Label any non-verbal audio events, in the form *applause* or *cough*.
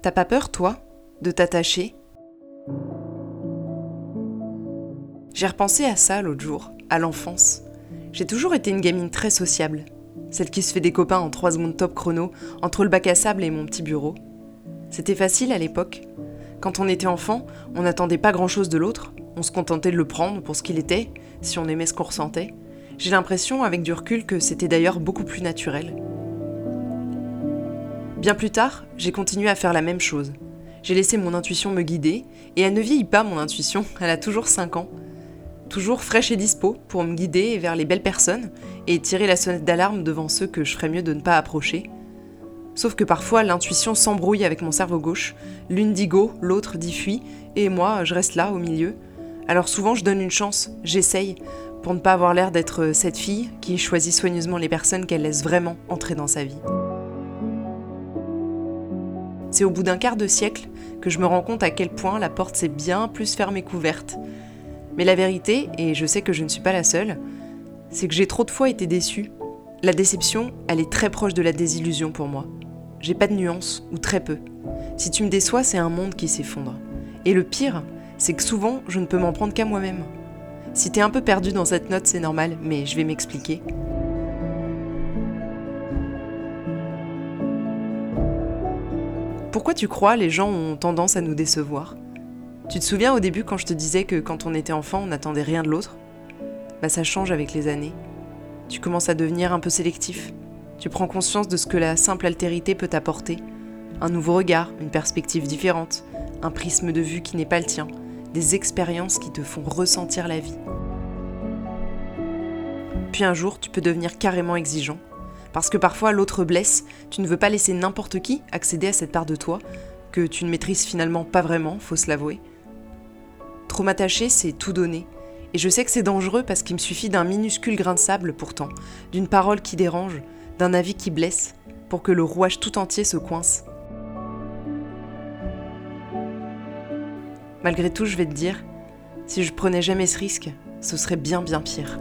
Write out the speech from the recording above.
T'as pas peur, toi, de t'attacher? J'ai repensé à ça l'autre jour, à l'enfance. J'ai toujours été une gamine très sociable. Celle qui se fait des copains en 3 secondes top chrono, entre le bac à sable et mon petit bureau. C'était facile à l'époque. Quand on était enfant, on n'attendait pas grand-chose de l'autre, on se contentait de le prendre pour ce qu'il était, si on aimait ce qu'on ressentait. J'ai l'impression, avec du recul, que c'était d'ailleurs beaucoup plus naturel. Bien plus tard, j'ai continué à faire la même chose. J'ai laissé mon intuition me guider, et elle ne vieillit pas mon intuition, *laughs* elle a toujours 5 ans. Toujours fraîche et dispo pour me guider vers les belles personnes et tirer la sonnette d'alarme devant ceux que je ferais mieux de ne pas approcher. Sauf que parfois l'intuition s'embrouille avec mon cerveau gauche, l'une dit go, l'autre dit fuit, et moi je reste là au milieu. Alors souvent je donne une chance, j'essaye, pour ne pas avoir l'air d'être cette fille qui choisit soigneusement les personnes qu'elle laisse vraiment entrer dans sa vie. C'est au bout d'un quart de siècle que je me rends compte à quel point la porte s'est bien plus fermée qu'ouverte. Mais la vérité, et je sais que je ne suis pas la seule, c'est que j'ai trop de fois été déçue. La déception, elle est très proche de la désillusion pour moi. J'ai pas de nuance, ou très peu. Si tu me déçois, c'est un monde qui s'effondre. Et le pire, c'est que souvent, je ne peux m'en prendre qu'à moi-même. Si t'es un peu perdu dans cette note, c'est normal, mais je vais m'expliquer. Pourquoi tu crois les gens ont tendance à nous décevoir? Tu te souviens au début quand je te disais que quand on était enfant, on n'attendait rien de l'autre? Bah ça change avec les années. Tu commences à devenir un peu sélectif. Tu prends conscience de ce que la simple altérité peut t'apporter. Un nouveau regard, une perspective différente, un prisme de vue qui n'est pas le tien, des expériences qui te font ressentir la vie. Puis un jour, tu peux devenir carrément exigeant parce que parfois l'autre blesse, tu ne veux pas laisser n'importe qui accéder à cette part de toi, que tu ne maîtrises finalement pas vraiment, faut se l'avouer. Trop m'attacher, c'est tout donner. Et je sais que c'est dangereux parce qu'il me suffit d'un minuscule grain de sable pourtant, d'une parole qui dérange, d'un avis qui blesse, pour que le rouage tout entier se coince. Malgré tout, je vais te dire, si je prenais jamais ce risque, ce serait bien bien pire.